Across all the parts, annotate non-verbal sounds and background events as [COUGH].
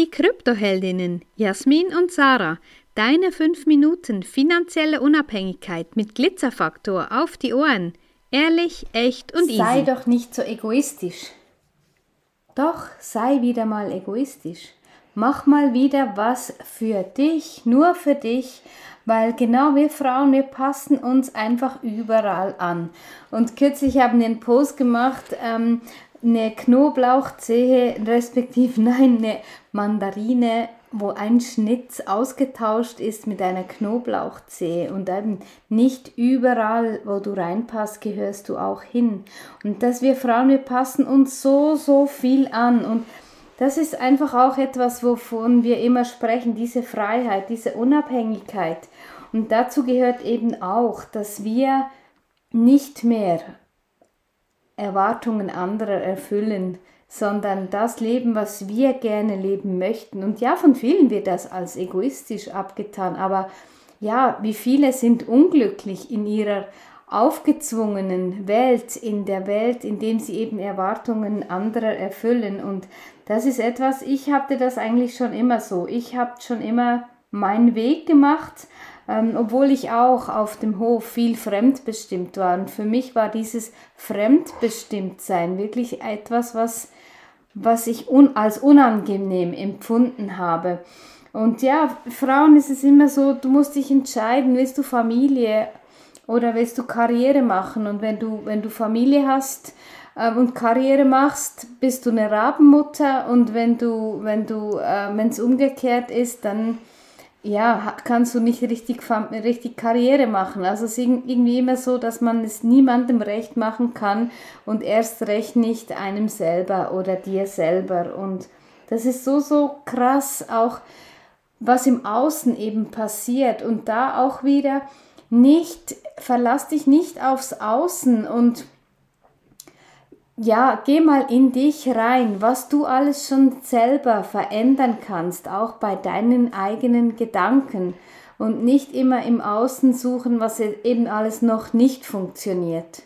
die Kryptoheldinnen Jasmin und Sarah. Deine 5 Minuten finanzielle Unabhängigkeit mit Glitzerfaktor auf die Ohren. Ehrlich, echt und sei easy. Sei doch nicht so egoistisch. Doch, sei wieder mal egoistisch. Mach mal wieder was für dich, nur für dich, weil genau wir Frauen, wir passen uns einfach überall an. Und kürzlich haben wir einen Post gemacht, ähm, eine Knoblauchzehe, respektive [LAUGHS] nein, eine Mandarine, wo ein Schnitz ausgetauscht ist mit einer Knoblauchzehe und eben nicht überall, wo du reinpasst, gehörst du auch hin. Und dass wir Frauen, wir passen uns so, so viel an und das ist einfach auch etwas, wovon wir immer sprechen, diese Freiheit, diese Unabhängigkeit. Und dazu gehört eben auch, dass wir nicht mehr Erwartungen anderer erfüllen, sondern das Leben, was wir gerne leben möchten. Und ja, von vielen wird das als egoistisch abgetan, aber ja, wie viele sind unglücklich in ihrer aufgezwungenen Welt, in der Welt, in dem sie eben Erwartungen anderer erfüllen. Und das ist etwas, ich hatte das eigentlich schon immer so. Ich habe schon immer meinen Weg gemacht, ähm, obwohl ich auch auf dem Hof viel fremdbestimmt war. Und für mich war dieses Fremdbestimmtsein wirklich etwas, was, was ich un als unangenehm empfunden habe. Und ja, Frauen ist es immer so, du musst dich entscheiden, willst du Familie oder willst du Karriere machen? Und wenn du, wenn du Familie hast äh, und Karriere machst, bist du eine Rabenmutter und wenn du, wenn du, äh, wenn es umgekehrt ist, dann ja, kannst du nicht richtig, richtig Karriere machen. Also es ist irgendwie immer so, dass man es niemandem recht machen kann und erst recht nicht einem selber oder dir selber. Und das ist so, so krass auch, was im Außen eben passiert. Und da auch wieder nicht, verlass dich nicht aufs Außen und ja, geh mal in dich rein, was du alles schon selber verändern kannst, auch bei deinen eigenen Gedanken und nicht immer im Außen suchen, was eben alles noch nicht funktioniert.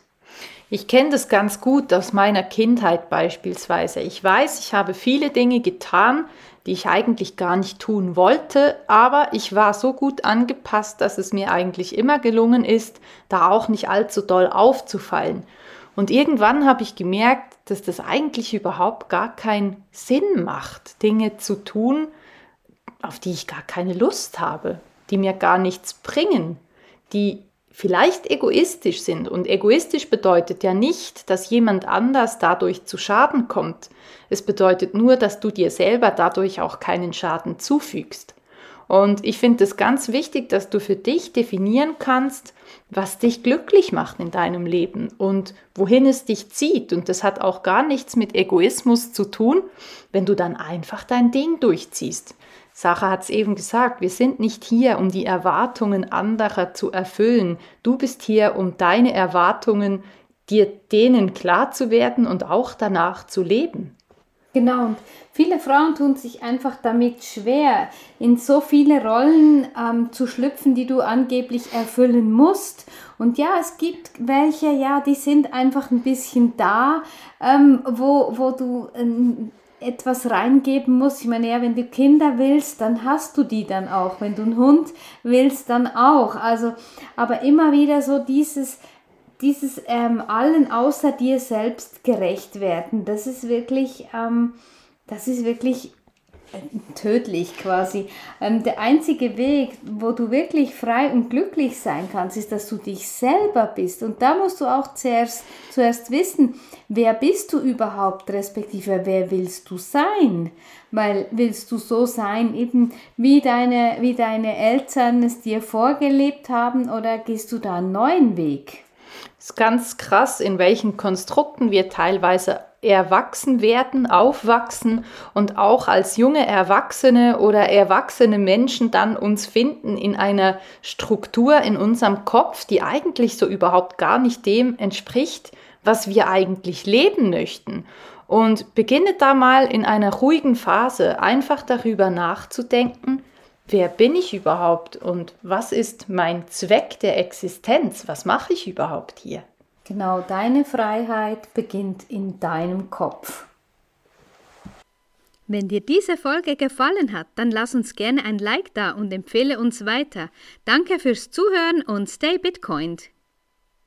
Ich kenne das ganz gut aus meiner Kindheit beispielsweise. Ich weiß, ich habe viele Dinge getan, die ich eigentlich gar nicht tun wollte, aber ich war so gut angepasst, dass es mir eigentlich immer gelungen ist, da auch nicht allzu doll aufzufallen. Und irgendwann habe ich gemerkt, dass das eigentlich überhaupt gar keinen Sinn macht, Dinge zu tun, auf die ich gar keine Lust habe, die mir gar nichts bringen, die vielleicht egoistisch sind. Und egoistisch bedeutet ja nicht, dass jemand anders dadurch zu Schaden kommt. Es bedeutet nur, dass du dir selber dadurch auch keinen Schaden zufügst. Und ich finde es ganz wichtig, dass du für dich definieren kannst, was dich glücklich macht in deinem Leben und wohin es dich zieht. Und das hat auch gar nichts mit Egoismus zu tun, wenn du dann einfach dein Ding durchziehst. Sarah hat es eben gesagt, wir sind nicht hier, um die Erwartungen anderer zu erfüllen. Du bist hier, um deine Erwartungen, dir denen klar zu werden und auch danach zu leben. Genau, und viele Frauen tun sich einfach damit schwer, in so viele Rollen ähm, zu schlüpfen, die du angeblich erfüllen musst. Und ja, es gibt welche, ja, die sind einfach ein bisschen da, ähm, wo, wo du ähm, etwas reingeben musst. Ich meine, ja, wenn du Kinder willst, dann hast du die dann auch. Wenn du einen Hund willst, dann auch. Also, aber immer wieder so dieses, dieses ähm, allen außer dir selbst gerecht werden, das ist wirklich, ähm, das ist wirklich äh, tödlich quasi. Ähm, der einzige Weg, wo du wirklich frei und glücklich sein kannst, ist, dass du dich selber bist. Und da musst du auch zuerst, zuerst wissen, wer bist du überhaupt, respektive wer willst du sein? Weil willst du so sein, eben wie deine, wie deine Eltern es dir vorgelebt haben, oder gehst du da einen neuen Weg? Es ist ganz krass, in welchen Konstrukten wir teilweise erwachsen werden, aufwachsen und auch als junge Erwachsene oder erwachsene Menschen dann uns finden in einer Struktur in unserem Kopf, die eigentlich so überhaupt gar nicht dem entspricht, was wir eigentlich leben möchten. Und beginne da mal in einer ruhigen Phase einfach darüber nachzudenken, wer bin ich überhaupt und was ist mein Zweck der Existenz? Was mache ich überhaupt hier? Genau, deine Freiheit beginnt in deinem Kopf. Wenn dir diese Folge gefallen hat, dann lass uns gerne ein Like da und empfehle uns weiter. Danke fürs Zuhören und stay Bitcoined.